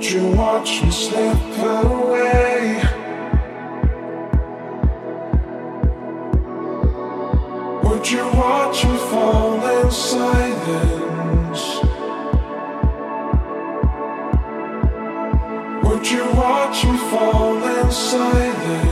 Would you watch me slip away? Would you watch me fall in silence? Would you watch me fall in silence?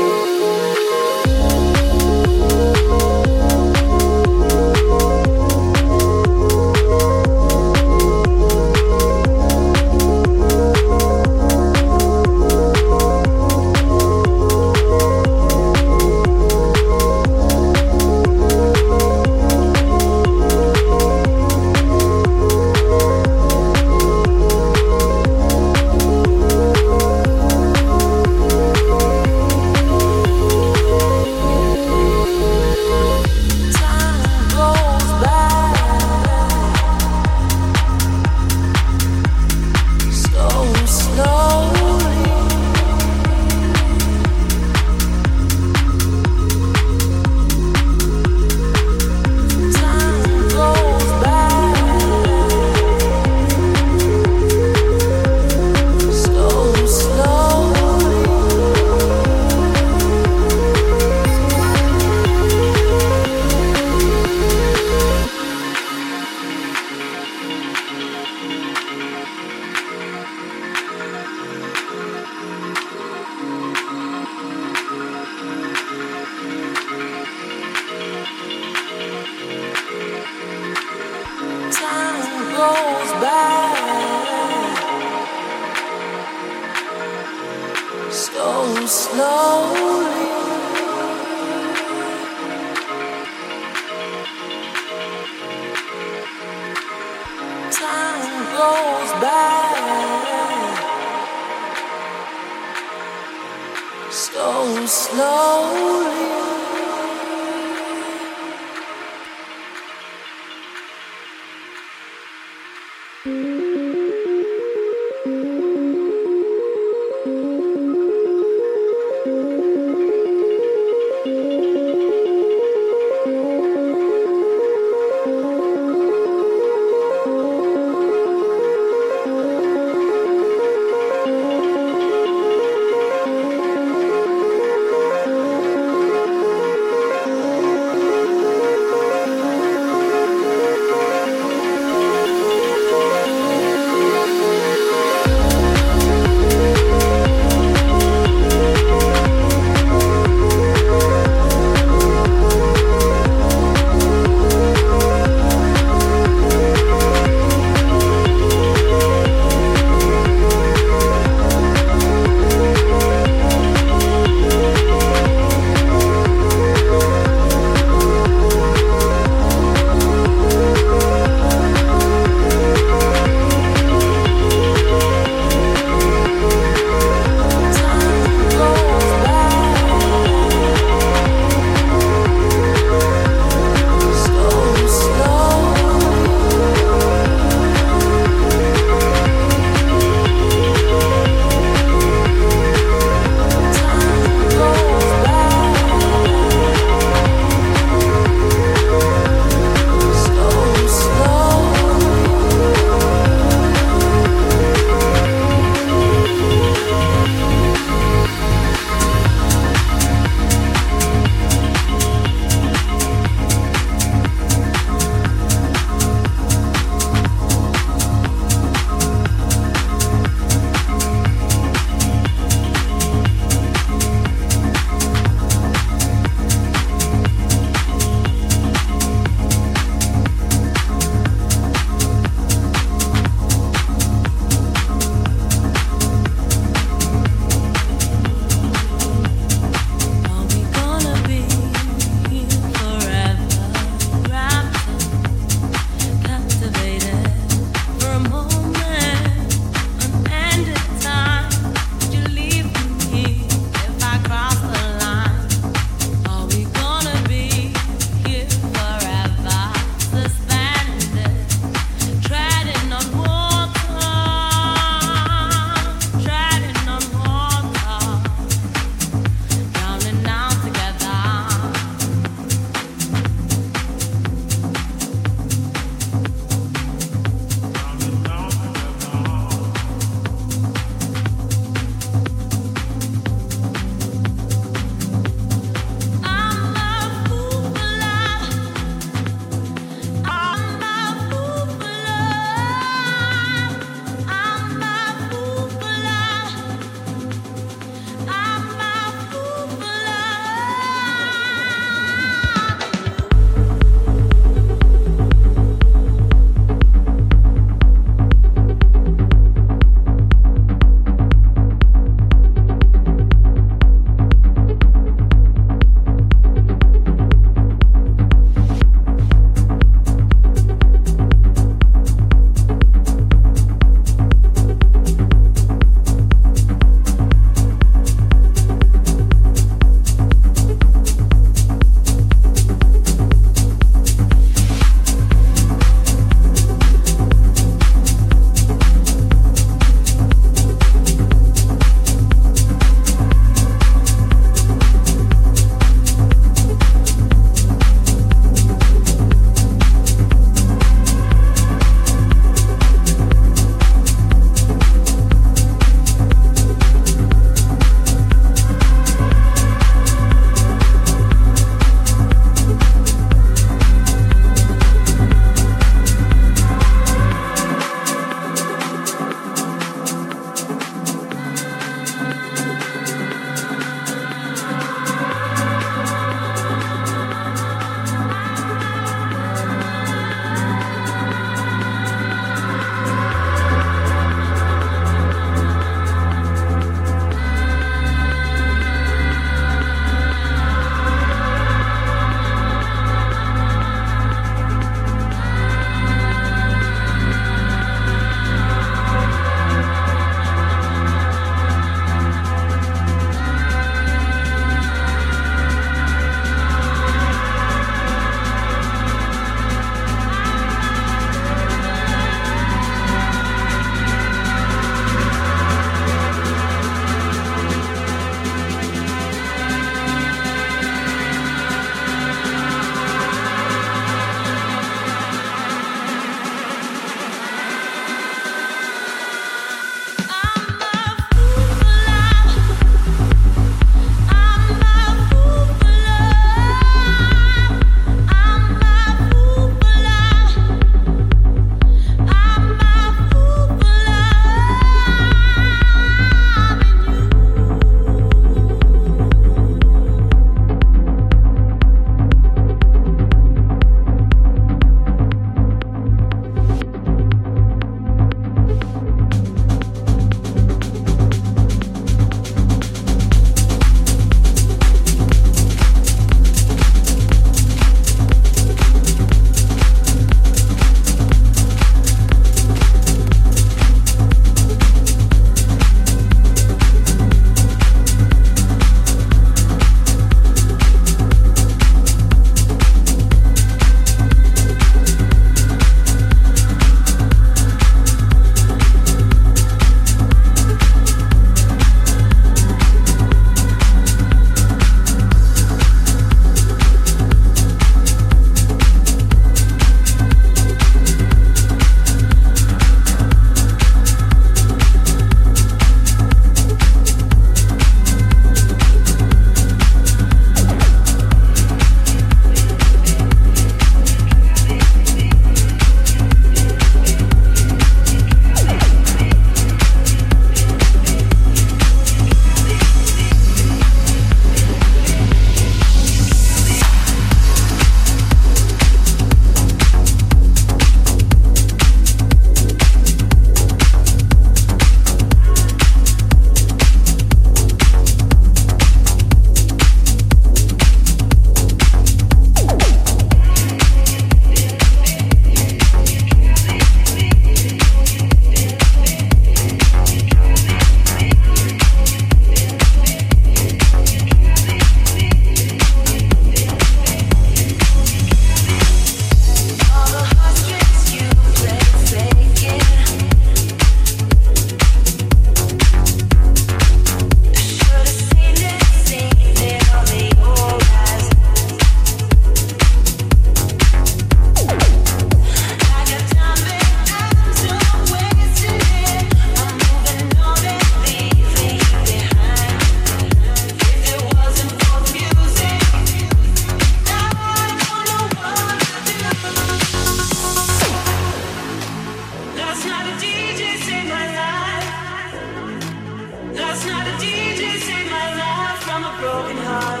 Last night a DJ saved my life from a broken heart.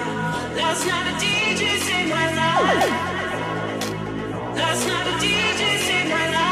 Last night a DJ saved my life. Last night a DJ saved my life.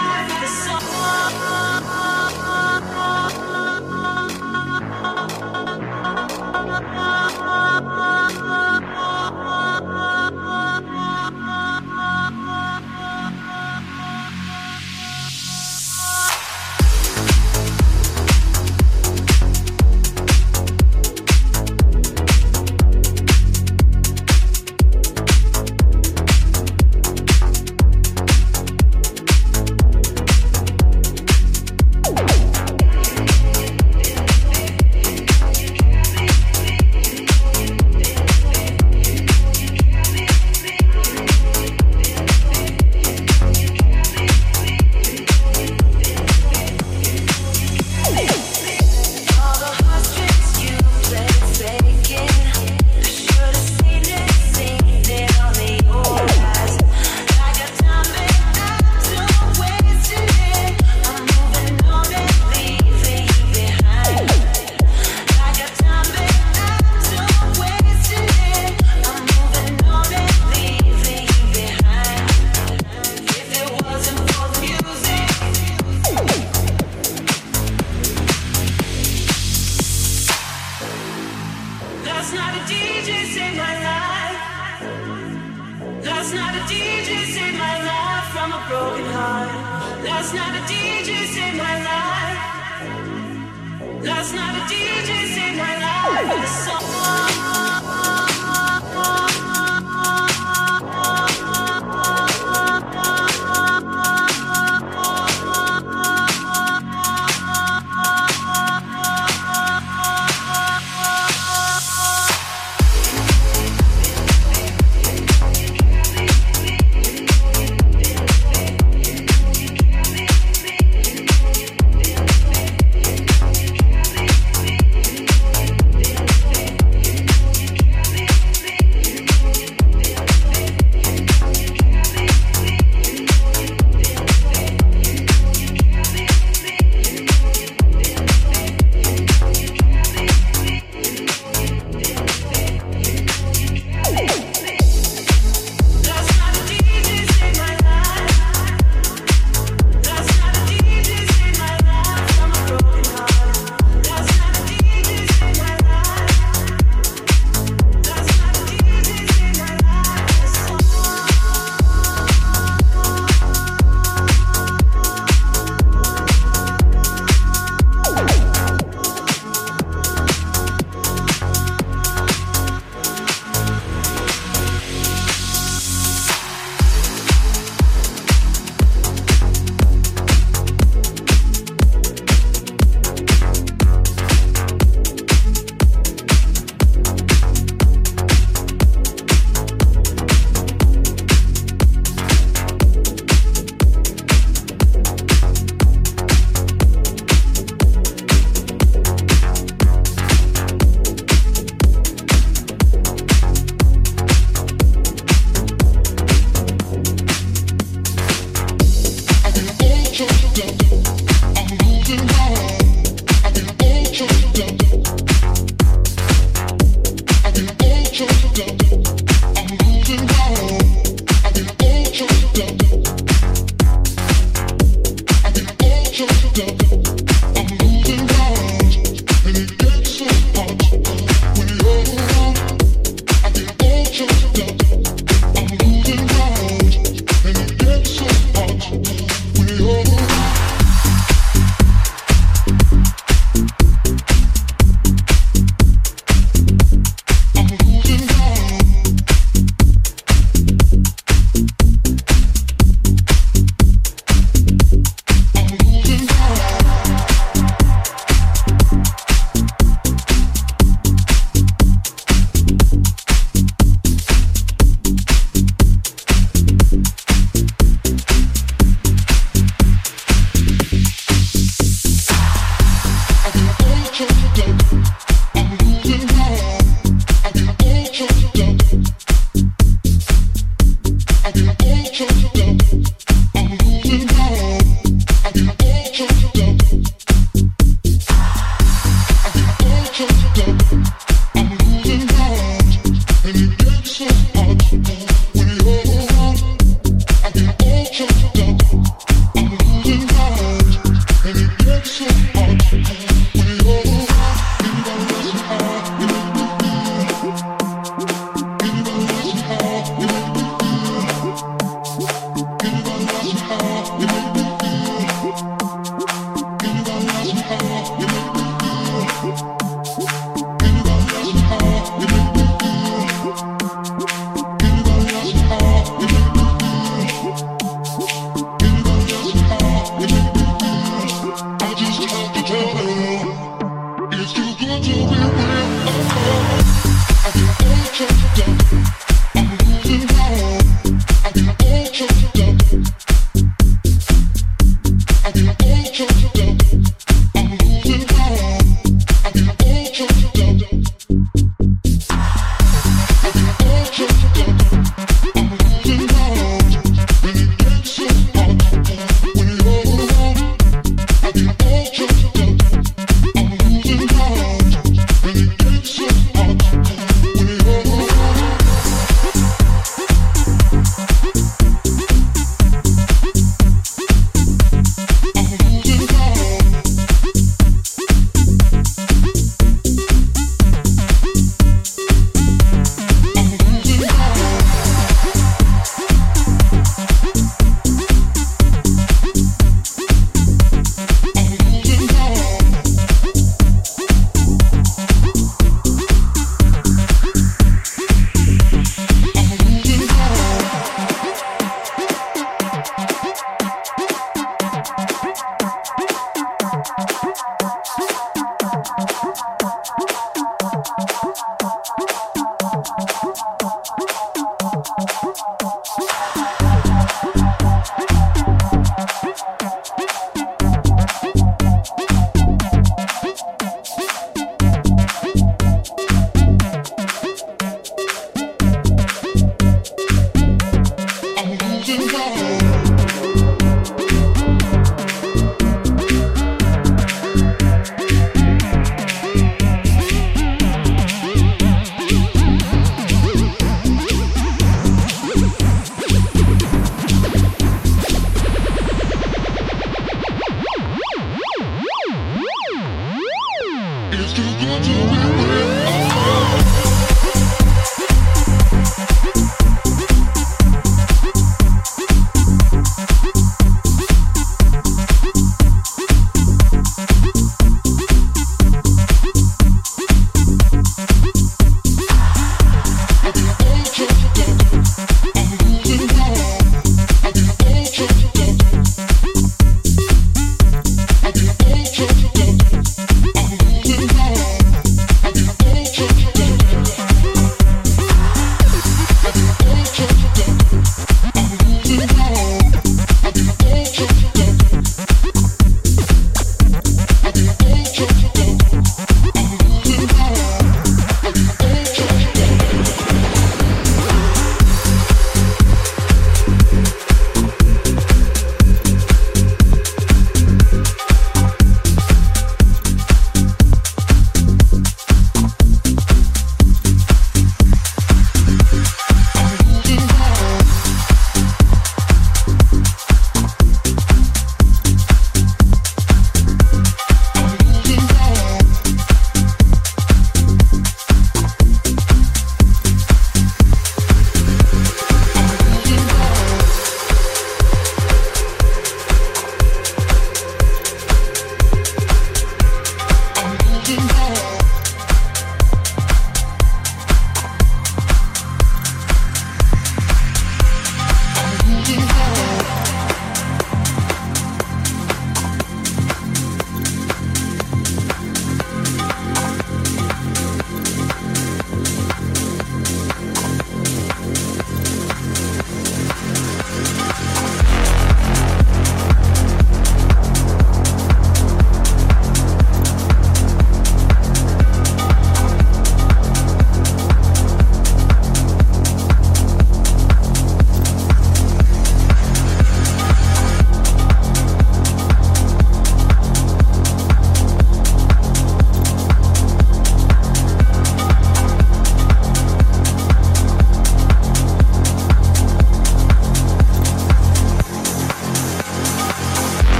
I've been all choked up.